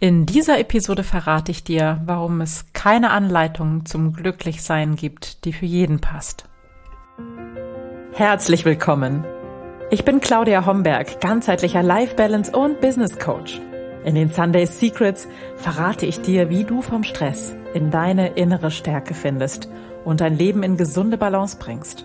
In dieser Episode verrate ich dir, warum es keine Anleitung zum Glücklichsein gibt, die für jeden passt. Herzlich willkommen. Ich bin Claudia Homberg, ganzheitlicher Life Balance und Business Coach. In den Sunday Secrets verrate ich dir, wie du vom Stress in deine innere Stärke findest und dein Leben in gesunde Balance bringst.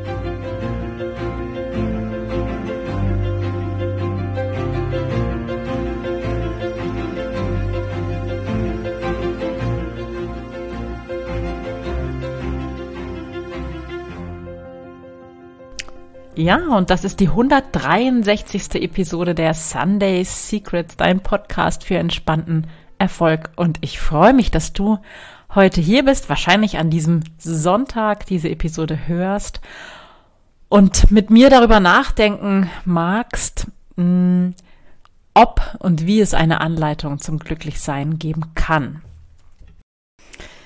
Ja, und das ist die 163. Episode der Sunday Secrets, dein Podcast für entspannten Erfolg. Und ich freue mich, dass du heute hier bist, wahrscheinlich an diesem Sonntag diese Episode hörst und mit mir darüber nachdenken magst, hm, ob und wie es eine Anleitung zum Glücklichsein geben kann.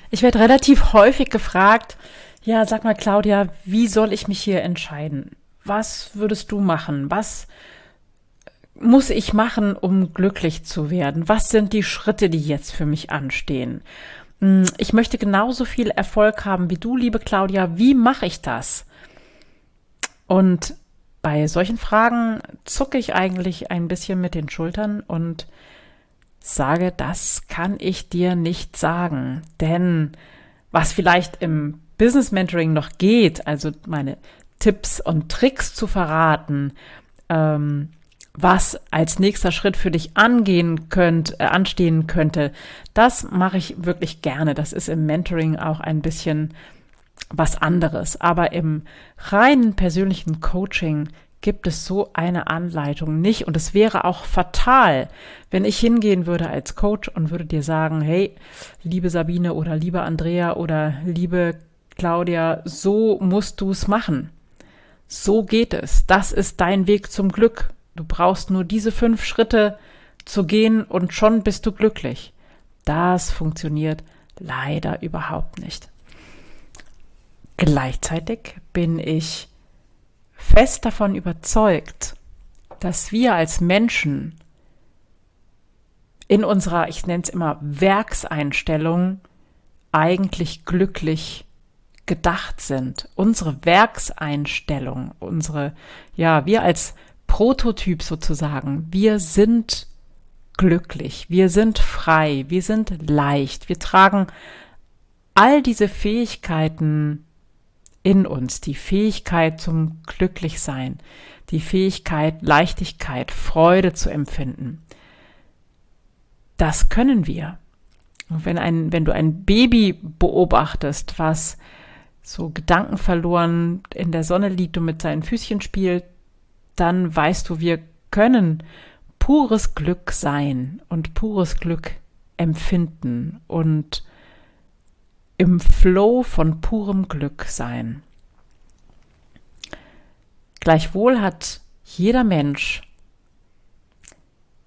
Ich werde relativ häufig gefragt, ja, sag mal Claudia, wie soll ich mich hier entscheiden? Was würdest du machen? Was muss ich machen, um glücklich zu werden? Was sind die Schritte, die jetzt für mich anstehen? Hm, ich möchte genauso viel Erfolg haben wie du, liebe Claudia. Wie mache ich das? Und bei solchen Fragen zucke ich eigentlich ein bisschen mit den Schultern und sage, das kann ich dir nicht sagen. Denn was vielleicht im Business Mentoring noch geht, also meine Tipps und Tricks zu verraten, ähm, was als nächster Schritt für dich angehen könnt, äh, anstehen könnte, das mache ich wirklich gerne. Das ist im Mentoring auch ein bisschen was anderes. Aber im reinen persönlichen Coaching gibt es so eine Anleitung nicht. Und es wäre auch fatal, wenn ich hingehen würde als Coach und würde dir sagen, hey, liebe Sabine oder liebe Andrea oder liebe Claudia, so musst du es machen. So geht es. Das ist dein Weg zum Glück. Du brauchst nur diese fünf Schritte zu gehen und schon bist du glücklich. Das funktioniert leider überhaupt nicht. Gleichzeitig bin ich fest davon überzeugt, dass wir als Menschen in unserer, ich nenne es immer, Werkseinstellung eigentlich glücklich gedacht sind, unsere Werkseinstellung, unsere, ja, wir als Prototyp sozusagen, wir sind glücklich, wir sind frei, wir sind leicht, wir tragen all diese Fähigkeiten in uns, die Fähigkeit zum Glücklichsein, die Fähigkeit, Leichtigkeit, Freude zu empfinden. Das können wir. Und wenn ein, wenn du ein Baby beobachtest, was so Gedanken verloren in der Sonne liegt und mit seinen Füßchen spielt, dann weißt du, wir können pures Glück sein und pures Glück empfinden und im Flow von purem Glück sein. Gleichwohl hat jeder Mensch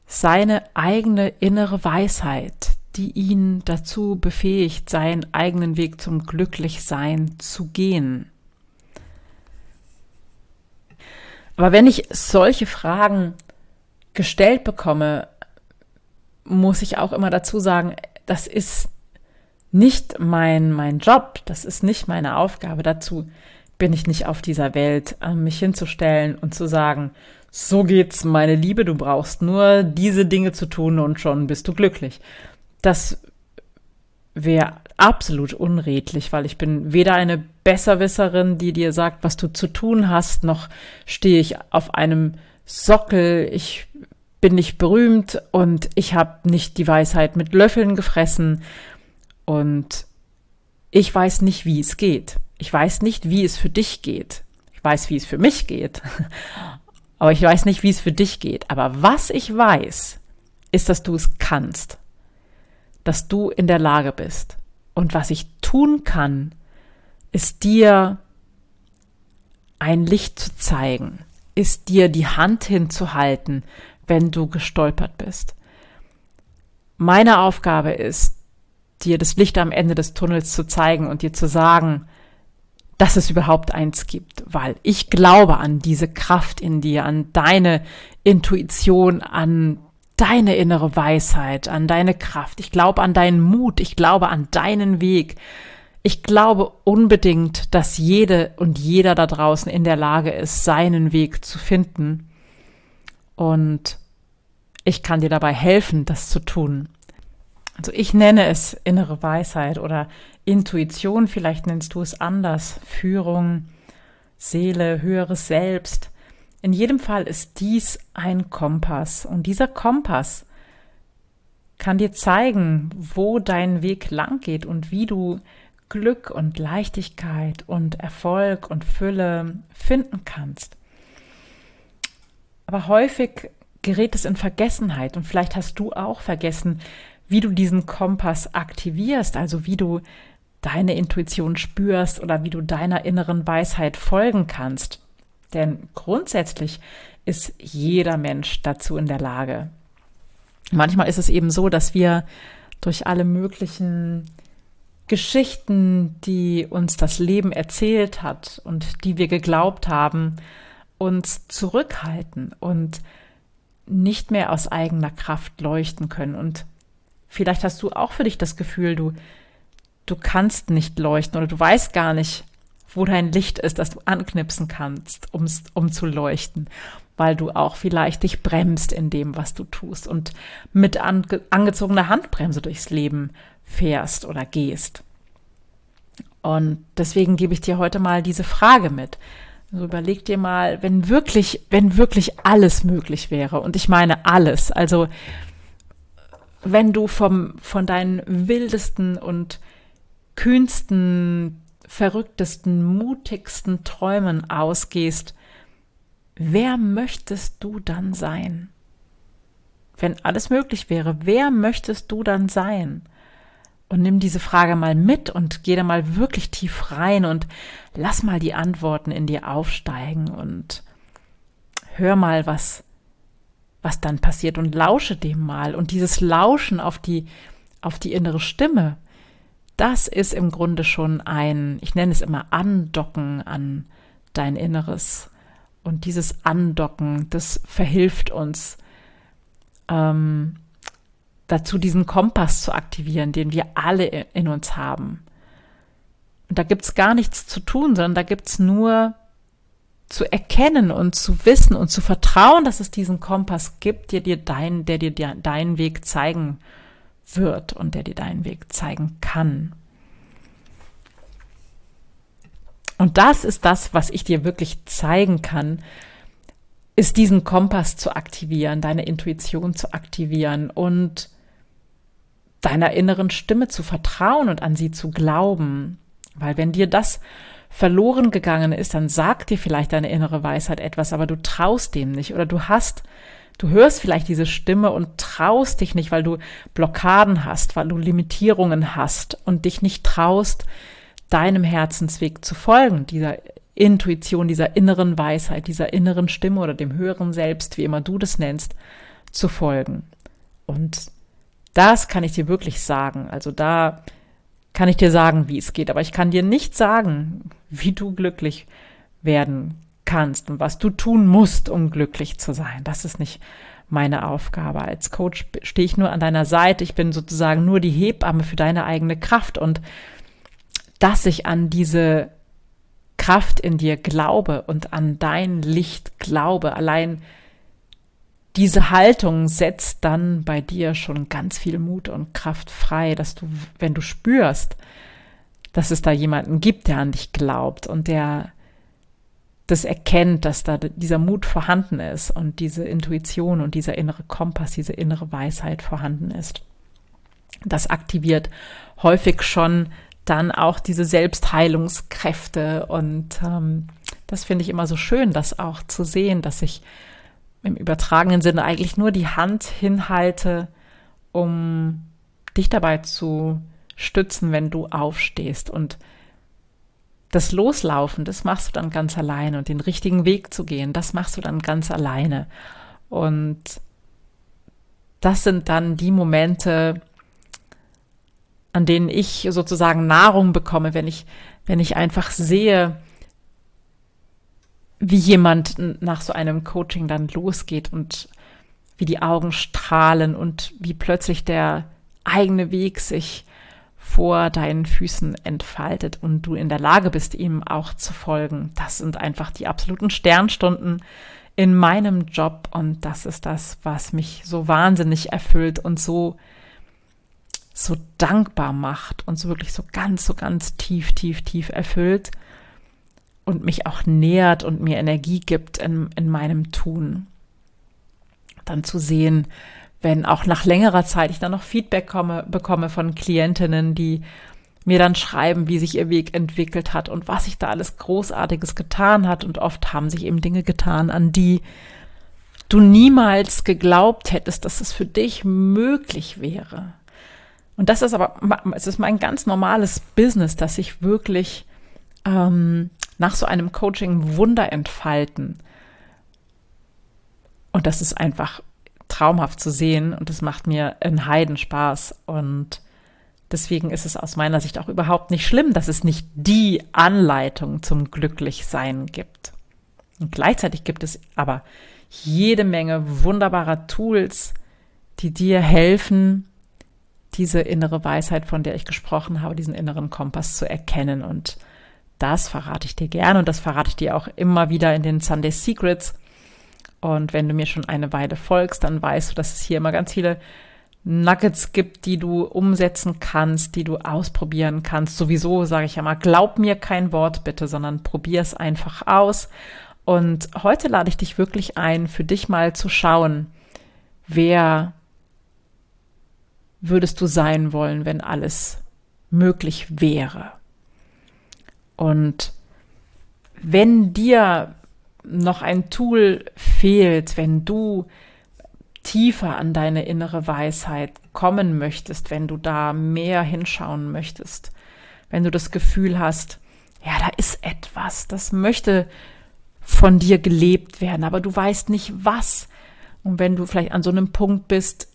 seine eigene innere Weisheit, die ihn dazu befähigt, seinen eigenen Weg zum Glücklichsein zu gehen. Aber wenn ich solche Fragen gestellt bekomme, muss ich auch immer dazu sagen, das ist nicht mein, mein Job, das ist nicht meine Aufgabe. Dazu bin ich nicht auf dieser Welt, äh, mich hinzustellen und zu sagen, so geht's, meine Liebe, du brauchst nur diese Dinge zu tun und schon bist du glücklich das wäre absolut unredlich, weil ich bin weder eine Besserwisserin, die dir sagt, was du zu tun hast, noch stehe ich auf einem Sockel. Ich bin nicht berühmt und ich habe nicht die Weisheit mit Löffeln gefressen und ich weiß nicht, wie es geht. Ich weiß nicht, wie es für dich geht. Ich weiß, wie es für mich geht. Aber ich weiß nicht, wie es für dich geht. Aber was ich weiß, ist, dass du es kannst dass du in der Lage bist. Und was ich tun kann, ist dir ein Licht zu zeigen, ist dir die Hand hinzuhalten, wenn du gestolpert bist. Meine Aufgabe ist, dir das Licht am Ende des Tunnels zu zeigen und dir zu sagen, dass es überhaupt eins gibt, weil ich glaube an diese Kraft in dir, an deine Intuition, an deine innere Weisheit, an deine Kraft. Ich glaube an deinen Mut, ich glaube an deinen Weg. Ich glaube unbedingt, dass jede und jeder da draußen in der Lage ist, seinen Weg zu finden. Und ich kann dir dabei helfen, das zu tun. Also ich nenne es innere Weisheit oder Intuition, vielleicht nennst du es anders, Führung, Seele, höheres Selbst. In jedem Fall ist dies ein Kompass und dieser Kompass kann dir zeigen, wo dein Weg lang geht und wie du Glück und Leichtigkeit und Erfolg und Fülle finden kannst. Aber häufig gerät es in Vergessenheit und vielleicht hast du auch vergessen, wie du diesen Kompass aktivierst, also wie du deine Intuition spürst oder wie du deiner inneren Weisheit folgen kannst. Denn grundsätzlich ist jeder Mensch dazu in der Lage. Manchmal ist es eben so, dass wir durch alle möglichen Geschichten, die uns das Leben erzählt hat und die wir geglaubt haben, uns zurückhalten und nicht mehr aus eigener Kraft leuchten können. Und vielleicht hast du auch für dich das Gefühl, du, du kannst nicht leuchten oder du weißt gar nicht, wo dein Licht ist, das du anknipsen kannst, um's, um zu leuchten, weil du auch vielleicht dich bremst in dem, was du tust und mit ange angezogener Handbremse durchs Leben fährst oder gehst. Und deswegen gebe ich dir heute mal diese Frage mit. Also überleg dir mal, wenn wirklich, wenn wirklich alles möglich wäre, und ich meine alles, also wenn du vom, von deinen wildesten und kühnsten, verrücktesten, mutigsten Träumen ausgehst, wer möchtest du dann sein? Wenn alles möglich wäre, wer möchtest du dann sein? Und nimm diese Frage mal mit und geh da mal wirklich tief rein und lass mal die Antworten in dir aufsteigen und hör mal, was, was dann passiert und lausche dem mal. Und dieses Lauschen auf die, auf die innere Stimme, das ist im Grunde schon ein, ich nenne es immer Andocken an dein Inneres. Und dieses Andocken, das verhilft uns ähm, dazu, diesen Kompass zu aktivieren, den wir alle in uns haben. Und da gibt's gar nichts zu tun, sondern da gibt's nur zu erkennen und zu wissen und zu vertrauen, dass es diesen Kompass gibt, der dir dein, der dir deinen Weg zeigen wird und der dir deinen Weg zeigen kann. Und das ist das, was ich dir wirklich zeigen kann, ist diesen Kompass zu aktivieren, deine Intuition zu aktivieren und deiner inneren Stimme zu vertrauen und an sie zu glauben. Weil wenn dir das verloren gegangen ist, dann sagt dir vielleicht deine innere Weisheit etwas, aber du traust dem nicht oder du hast Du hörst vielleicht diese Stimme und traust dich nicht, weil du Blockaden hast, weil du Limitierungen hast und dich nicht traust, deinem Herzensweg zu folgen, dieser Intuition, dieser inneren Weisheit, dieser inneren Stimme oder dem höheren Selbst, wie immer du das nennst, zu folgen. Und das kann ich dir wirklich sagen. Also da kann ich dir sagen, wie es geht, aber ich kann dir nicht sagen, wie du glücklich werden kannst und was du tun musst, um glücklich zu sein. Das ist nicht meine Aufgabe. Als Coach stehe ich nur an deiner Seite. Ich bin sozusagen nur die Hebamme für deine eigene Kraft und dass ich an diese Kraft in dir glaube und an dein Licht glaube, allein diese Haltung setzt dann bei dir schon ganz viel Mut und Kraft frei, dass du, wenn du spürst, dass es da jemanden gibt, der an dich glaubt und der das erkennt, dass da dieser Mut vorhanden ist und diese Intuition und dieser innere Kompass, diese innere Weisheit vorhanden ist. Das aktiviert häufig schon dann auch diese Selbstheilungskräfte und ähm, das finde ich immer so schön, das auch zu sehen, dass ich im übertragenen Sinne eigentlich nur die Hand hinhalte, um dich dabei zu stützen, wenn du aufstehst und das Loslaufen, das machst du dann ganz alleine und den richtigen Weg zu gehen, das machst du dann ganz alleine. Und das sind dann die Momente, an denen ich sozusagen Nahrung bekomme, wenn ich, wenn ich einfach sehe, wie jemand nach so einem Coaching dann losgeht und wie die Augen strahlen und wie plötzlich der eigene Weg sich vor deinen Füßen entfaltet und du in der Lage bist, ihm auch zu folgen. Das sind einfach die absoluten Sternstunden in meinem Job und das ist das, was mich so wahnsinnig erfüllt und so so dankbar macht und so wirklich so ganz, so ganz tief, tief, tief erfüllt und mich auch nährt und mir Energie gibt in, in meinem Tun. Dann zu sehen, wenn auch nach längerer Zeit ich dann noch Feedback komme, bekomme von Klientinnen, die mir dann schreiben, wie sich ihr Weg entwickelt hat und was sich da alles Großartiges getan hat. Und oft haben sich eben Dinge getan, an die du niemals geglaubt hättest, dass es für dich möglich wäre. Und das ist aber, es ist mein ganz normales Business, dass ich wirklich ähm, nach so einem Coaching Wunder entfalten. Und das ist einfach traumhaft zu sehen und das macht mir einen Heidenspaß. Und deswegen ist es aus meiner Sicht auch überhaupt nicht schlimm, dass es nicht die Anleitung zum Glücklichsein gibt. Und gleichzeitig gibt es aber jede Menge wunderbarer Tools, die dir helfen, diese innere Weisheit, von der ich gesprochen habe, diesen inneren Kompass zu erkennen. Und das verrate ich dir gerne und das verrate ich dir auch immer wieder in den Sunday Secrets. Und wenn du mir schon eine Weile folgst, dann weißt du, dass es hier immer ganz viele Nuggets gibt, die du umsetzen kannst, die du ausprobieren kannst. Sowieso sage ich ja mal, glaub mir kein Wort bitte, sondern probier es einfach aus. Und heute lade ich dich wirklich ein, für dich mal zu schauen, wer würdest du sein wollen, wenn alles möglich wäre. Und wenn dir noch ein Tool fehlt, wenn du tiefer an deine innere Weisheit kommen möchtest, wenn du da mehr hinschauen möchtest, wenn du das Gefühl hast, ja, da ist etwas, das möchte von dir gelebt werden, aber du weißt nicht was. Und wenn du vielleicht an so einem Punkt bist,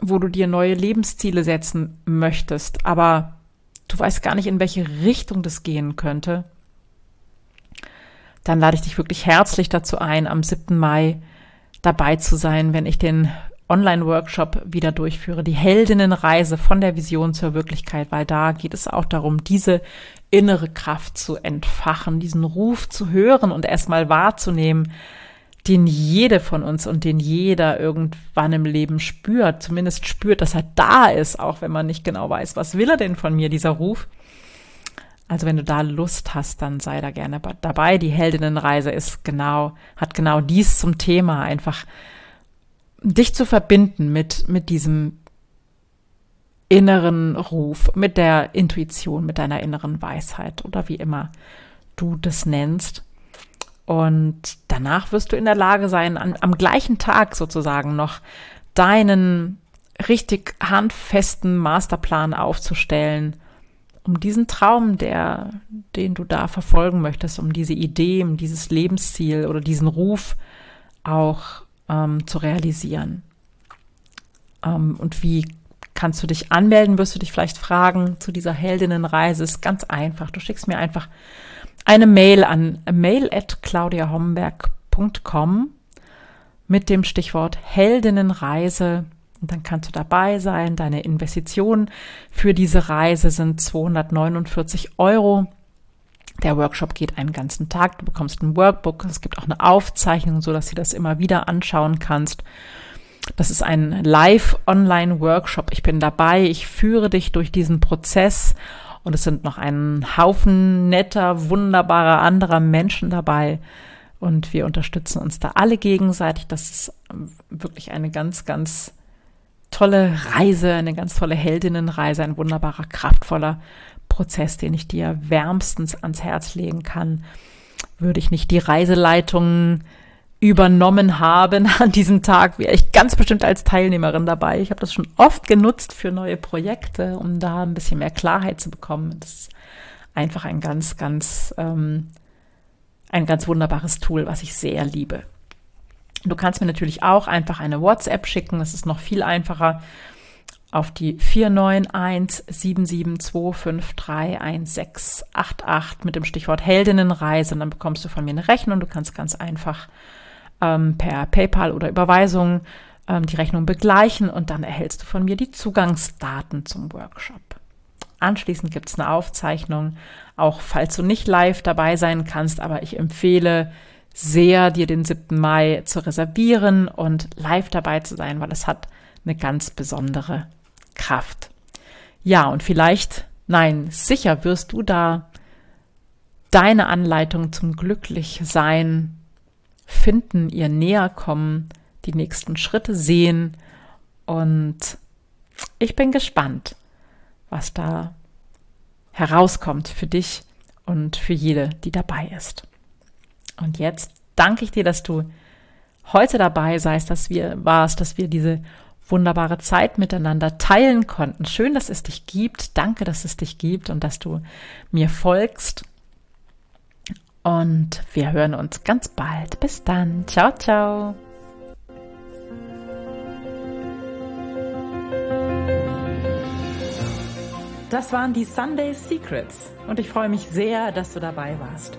wo du dir neue Lebensziele setzen möchtest, aber du weißt gar nicht, in welche Richtung das gehen könnte, dann lade ich dich wirklich herzlich dazu ein, am 7. Mai dabei zu sein, wenn ich den Online-Workshop wieder durchführe, die Heldinnenreise von der Vision zur Wirklichkeit, weil da geht es auch darum, diese innere Kraft zu entfachen, diesen Ruf zu hören und erstmal wahrzunehmen, den jede von uns und den jeder irgendwann im Leben spürt, zumindest spürt, dass er da ist, auch wenn man nicht genau weiß, was will er denn von mir, dieser Ruf. Also wenn du da Lust hast, dann sei da gerne dabei. Die Heldinnenreise ist genau, hat genau dies zum Thema, einfach dich zu verbinden mit, mit diesem inneren Ruf, mit der Intuition, mit deiner inneren Weisheit oder wie immer du das nennst. Und danach wirst du in der Lage sein, an, am gleichen Tag sozusagen noch deinen richtig handfesten Masterplan aufzustellen, um diesen Traum, der, den du da verfolgen möchtest, um diese Idee, um dieses Lebensziel oder diesen Ruf auch ähm, zu realisieren. Ähm, und wie kannst du dich anmelden, wirst du dich vielleicht fragen zu dieser Heldinnenreise. Ist ganz einfach. Du schickst mir einfach eine Mail an mail at claudiahomberg.com mit dem Stichwort Heldinnenreise. Und dann kannst du dabei sein. Deine Investitionen für diese Reise sind 249 Euro. Der Workshop geht einen ganzen Tag. Du bekommst ein Workbook. Es gibt auch eine Aufzeichnung, so dass du das immer wieder anschauen kannst. Das ist ein Live-Online-Workshop. Ich bin dabei. Ich führe dich durch diesen Prozess und es sind noch ein Haufen netter, wunderbarer anderer Menschen dabei. Und wir unterstützen uns da alle gegenseitig. Das ist wirklich eine ganz, ganz tolle Reise, eine ganz tolle Heldinnenreise, ein wunderbarer, kraftvoller Prozess, den ich dir wärmstens ans Herz legen kann. Würde ich nicht die Reiseleitung übernommen haben an diesem Tag, wäre ich ganz bestimmt als Teilnehmerin dabei. Ich habe das schon oft genutzt für neue Projekte, um da ein bisschen mehr Klarheit zu bekommen. Das ist einfach ein ganz, ganz, ähm, ein ganz wunderbares Tool, was ich sehr liebe. Du kannst mir natürlich auch einfach eine WhatsApp schicken. Das ist noch viel einfacher. auf die 491-772531688 mit dem Stichwort Heldinnenreise und dann bekommst du von mir eine Rechnung. Du kannst ganz einfach ähm, per PayPal oder Überweisung ähm, die Rechnung begleichen und dann erhältst du von mir die Zugangsdaten zum Workshop. Anschließend gibt es eine Aufzeichnung, auch falls du nicht live dabei sein kannst, aber ich empfehle sehr, dir den 7. Mai zu reservieren und live dabei zu sein, weil es hat eine ganz besondere Kraft. Ja, und vielleicht, nein, sicher wirst du da deine Anleitung zum Glücklichsein finden, ihr näher kommen, die nächsten Schritte sehen und ich bin gespannt, was da herauskommt für dich und für jede, die dabei ist. Und jetzt danke ich dir, dass du heute dabei seist, dass wir warst, dass wir diese wunderbare Zeit miteinander teilen konnten. Schön, dass es dich gibt. Danke, dass es dich gibt und dass du mir folgst. Und wir hören uns ganz bald. Bis dann. Ciao, ciao. Das waren die Sunday Secrets und ich freue mich sehr, dass du dabei warst.